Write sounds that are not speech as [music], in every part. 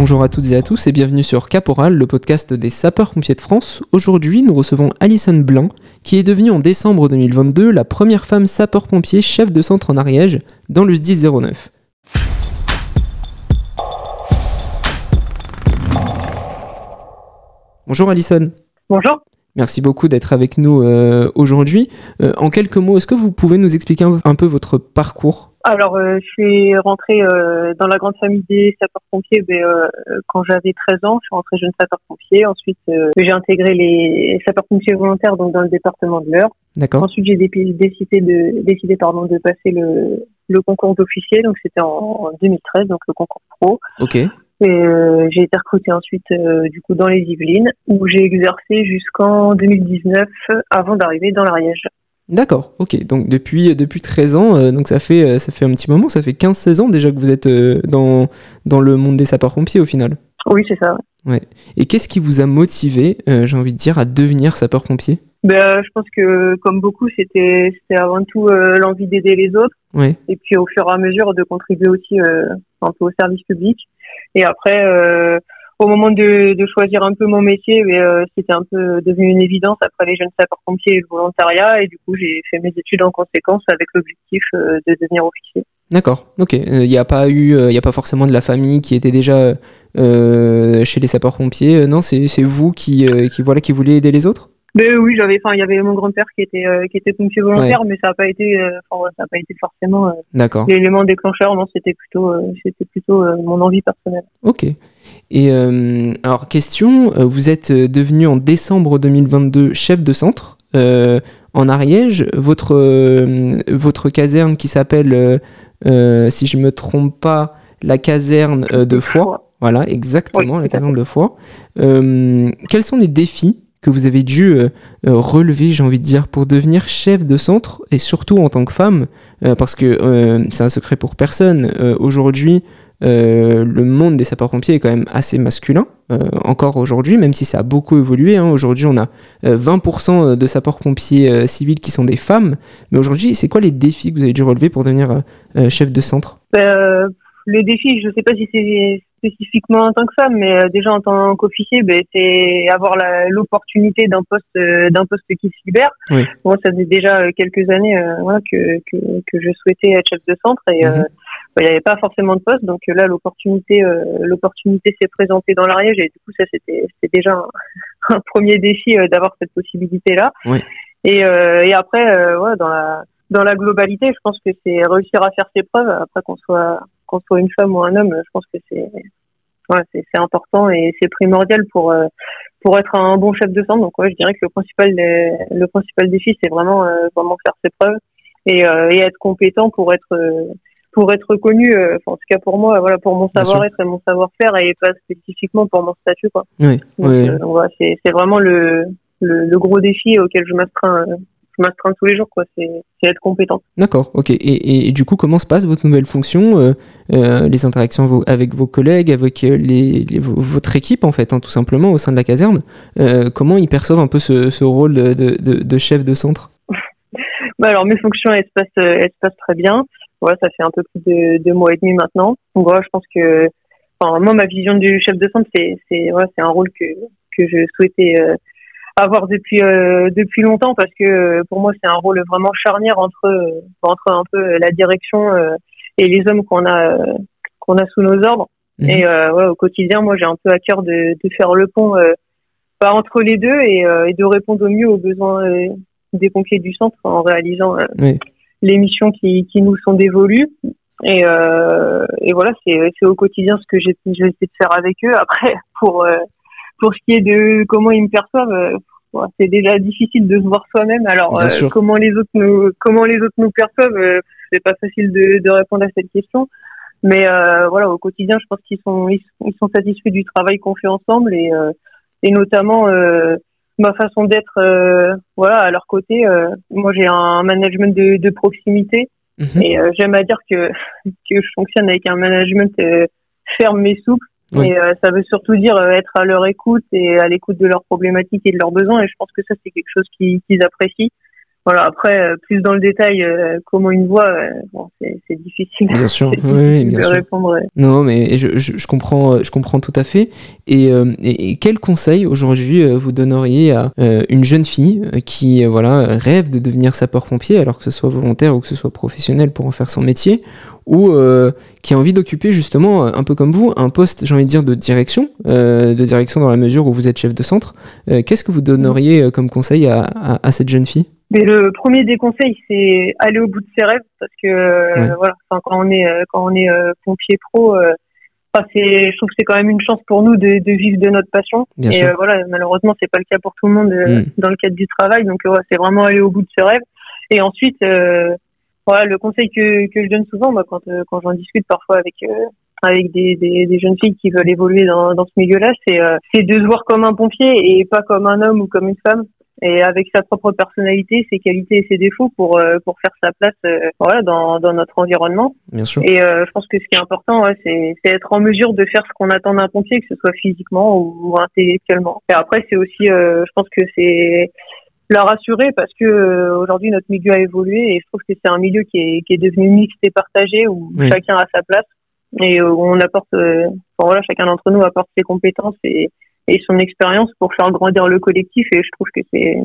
Bonjour à toutes et à tous et bienvenue sur Caporal, le podcast des sapeurs-pompiers de France. Aujourd'hui, nous recevons Alison Blanc, qui est devenue en décembre 2022 la première femme sapeur-pompier chef de centre en Ariège dans le SDIS 09. Bonjour Alison. Bonjour. Merci beaucoup d'être avec nous euh, aujourd'hui. Euh, en quelques mots, est-ce que vous pouvez nous expliquer un, un peu votre parcours? Alors, euh, je suis rentrée dans la grande famille des sapeurs-pompiers ben, quand j'avais 13 ans. Je suis rentrée jeune sapeur-pompier. Ensuite, j'ai intégré les sapeurs-pompiers volontaires donc dans le département de l'Eure. D'accord. Ensuite, j'ai décidé de décidé pardon de passer le, le concours d'officier. Donc, c'était en, en 2013, donc le concours pro. Ok. Et j'ai été recrutée ensuite du coup dans les Yvelines où j'ai exercé jusqu'en 2019 avant d'arriver dans l'Ariège. D'accord, ok. Donc depuis, depuis 13 ans, euh, donc ça fait, euh, ça fait un petit moment, ça fait 15-16 ans déjà que vous êtes euh, dans, dans le monde des sapeurs-pompiers au final. Oui, c'est ça. Ouais. Et qu'est-ce qui vous a motivé, j'ai envie de dire, à devenir sapeur-pompier? Ben, Je pense que comme beaucoup, c'était avant tout l'envie d'aider les autres. Ouais. Et puis au fur et à mesure de contribuer aussi un peu au service public. Et après au moment de, de, choisir un peu mon métier, euh, c'était un peu devenu une évidence après les jeunes sapeurs-pompiers et le volontariat. Et du coup, j'ai fait mes études en conséquence avec l'objectif euh, de devenir officier. D'accord, ok. Il n'y a pas eu, il n'y a pas forcément de la famille qui était déjà euh, chez les sapeurs-pompiers. non, c'est vous qui, qui, voilà, qui voulez aider les autres? Mais oui, j'avais, enfin, il y avait mon grand-père qui était qui était pompier volontaire, mais ça n'a pas été, enfin, ça a pas été forcément l'élément déclencheur. Non, c'était plutôt, c'était plutôt mon envie personnelle. Ok. Et alors question, vous êtes devenu en décembre 2022 chef de centre en Ariège. Votre votre caserne qui s'appelle, si je me trompe pas, la caserne de Foix. Voilà, exactement, la caserne de Foix. quels sont les défis que vous avez dû euh, euh, relever, j'ai envie de dire, pour devenir chef de centre et surtout en tant que femme, euh, parce que c'est un secret pour personne. Aujourd'hui, le monde des sapeurs-pompiers est quand même assez masculin, encore aujourd'hui, même si ça a beaucoup évolué. Hein. Aujourd'hui, on a 20% de sapeurs-pompiers civils qui sont des femmes. Mais aujourd'hui, c'est quoi les défis que vous avez dû relever pour devenir chef de centre? Les défis, je ne sais pas si c'est spécifiquement en tant que femme, mais euh, déjà en tant qu'officier, ben, c'est avoir l'opportunité d'un poste euh, d'un poste qui se libère. Oui. Moi, ça faisait déjà euh, quelques années voilà, que, que, que, je souhaitais être chef de centre et ben, il n'y avait pas forcément de poste, donc là l'opportunité l'opportunité s'est présentée dans l'Ariège et du coup ça c'était c'était déjà un, [laughs] un, premier défi d'avoir cette possibilité là. Oui. Et, et après ouais, dans la dans la globalité, je pense que c'est réussir à faire ses preuves après qu'on soit qu'on soit une femme ou un homme, je pense que c'est ouais, c'est important et c'est primordial pour euh, pour être un bon chef de centre. Donc ouais, je dirais que le principal le principal défi c'est vraiment euh, vraiment faire ses preuves et, euh, et être compétent pour être pour être reconnu, en tout cas pour moi, voilà, pour mon savoir-être et mon savoir-faire et pas spécifiquement pour mon statut, quoi. Oui. oui. voilà, c'est, c'est vraiment le, le, le, gros défi auquel je m'astreins m'astreindre tous les jours, quoi. C'est, être compétent. D'accord, ok. Et, et, du coup, comment se passe votre nouvelle fonction, euh, euh, les interactions avec vos collègues, avec euh, les, votre équipe, en fait, hein, tout simplement, au sein de la caserne Comment ils perçoivent un peu ce, ce rôle de, de, de, chef de centre? [laughs] Bah Alors, mes fonctions, elles se passent, elles se passent très bien. Ouais, ça fait un peu plus de deux mois et demi maintenant. Donc, ouais, je pense que, enfin, moi, ma vision du chef de centre, c'est, ouais, un rôle que, que je souhaitais avoir depuis euh, depuis longtemps parce que euh, pour moi c'est un rôle vraiment charnière entre euh, entre un peu la direction et les hommes qu'on a qu'on a sous nos ordres. Mhm. et ouais, au quotidien moi j'ai un peu à cœur de, de faire le pont pas entre les deux et, et, de répondre au mieux aux besoins des pompiers du centre en réalisant les missions qui, qui nous sont dévolues. Et, et voilà c'est au quotidien ce que j'ai essayé de faire avec eux. Après pour pour ce qui est de comment ils me perçoivent, euh, c'est déjà difficile de se voir soi-même. Alors euh, comment les autres nous comment les autres nous perçoivent, euh, c'est pas facile de, de, répondre à cette question. Mais voilà, au quotidien, je pense qu'ils sont ils, sont satisfaits du travail qu'on fait ensemble et et notamment ma façon d'être voilà à leur côté. moi, j'ai un management de, de proximité mhm. et j'aime à dire que [laughs] que je fonctionne avec un management ferme mais souple et euh, ça veut surtout dire euh, être à leur écoute et à l'écoute de leurs problématiques et de leurs besoins. Et je pense que ça, c'est quelque chose qu'ils apprécient. Voilà, après, plus dans le détail, comment une voit, bon, c'est difficile. Bien sûr, [laughs] oui, bien de sûr. répondre. Non, mais je, je, je, comprends, je comprends tout à fait. Et, et, et quel conseil aujourd'hui vous donneriez à une jeune fille qui voilà rêve de devenir sapeur-pompier, alors que ce soit volontaire ou que ce soit professionnel pour en faire son métier, ou euh, qui a envie d'occuper justement, un peu comme vous, un poste, j'ai envie de dire, de direction, euh, de direction dans la mesure où vous êtes chef de centre. Euh, Qu'est-ce que vous donneriez comme conseil à, à, à cette jeune fille? Mais le premier des conseils, c'est aller au bout de ses rêves, parce que Ouais. voilà, enfin, quand on est quand on est pompier pro, enfin, c'est, je trouve que c'est quand même une chance pour nous de, de vivre de notre passion. Bien et euh, voilà, malheureusement, c'est pas le cas pour tout le monde euh, Mm. dans le cadre du travail. Donc, euh, ouais, c'est vraiment aller au bout de ses rêves. Et ensuite, euh, voilà, le conseil que, que je donne souvent, moi, quand, euh, quand j'en discute parfois avec euh, avec des, des, des jeunes filles qui veulent évoluer dans, dans ce milieu-là, c'est euh, c'est de se voir comme un pompier et pas comme un homme ou comme une femme. Et avec sa propre personnalité, ses qualités et ses défauts pour euh, pour faire sa place, euh, voilà, dans dans notre environnement. Bien sûr. Et euh, je pense que ce qui est important, ouais, c'est c'est être en mesure de faire ce qu'on attend d'un pompier, que ce soit physiquement ou, ou intellectuellement. Et après, c'est aussi, euh, je pense que c'est la rassurer parce que euh, aujourd'hui notre milieu a évolué et je trouve que c'est un milieu qui est, qui est devenu mixte et partagé où Oui. chacun a sa place et euh, où on apporte, euh, enfin, voilà, chacun d'entre nous apporte ses compétences et, et son expérience pour faire grandir le collectif et je trouve que c'est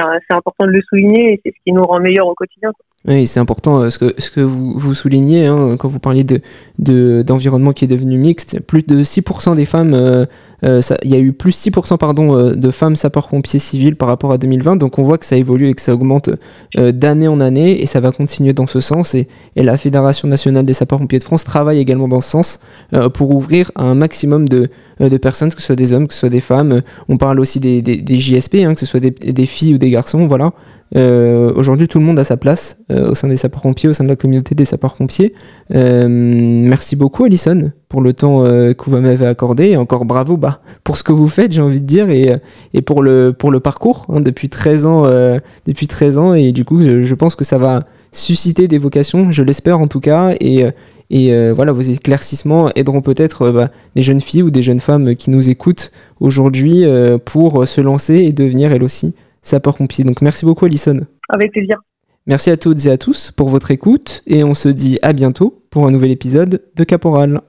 un- c'est important de le souligner et c'est ce qui nous rend meilleurs au quotidien. quoi. Oui, c'est important euh, ce que, vous, soulignez hein, quand vous parliez de, de, d'environnement qui est devenu mixte. Plus de 6% des femmes, euh, euh, il y a eu plus 6% pardon, de femmes sapeurs-pompiers civils par rapport à 2020. Donc on voit que ça évolue et que ça augmente d'année en année et ça va continuer dans ce sens. Et, la Fédération nationale des sapeurs-pompiers de France travaille également dans ce sens pour ouvrir un maximum de, de personnes, que ce soit des hommes, que ce soit des femmes. On parle aussi des JSP, hein, que ce soit des, des filles ou des garçons. Voilà. Euh, Aujourd'hui, tout le monde a sa place euh, au sein des sapeurs-pompiers, au sein de la communauté des sapeurs-pompiers. Euh, merci beaucoup, Alison, pour le temps que vous m'avez accordé. Et encore bravo bah, pour ce que vous faites, j'ai envie de dire, et, pour, le, parcours hein, depuis, 13 ans, depuis 13 ans. Et du coup, je, pense que ça va susciter des vocations, je l'espère en tout cas. Et, voilà, vos éclaircissements aideront peut-être euh, bah, des jeunes filles ou des jeunes femmes qui nous écoutent aujourd'hui pour se lancer et devenir elles aussi sapeurs-pompiers. Donc merci beaucoup, Alison. Avec plaisir. Merci à toutes et à tous pour votre écoute et on se dit à bientôt pour un nouvel épisode de Caporal.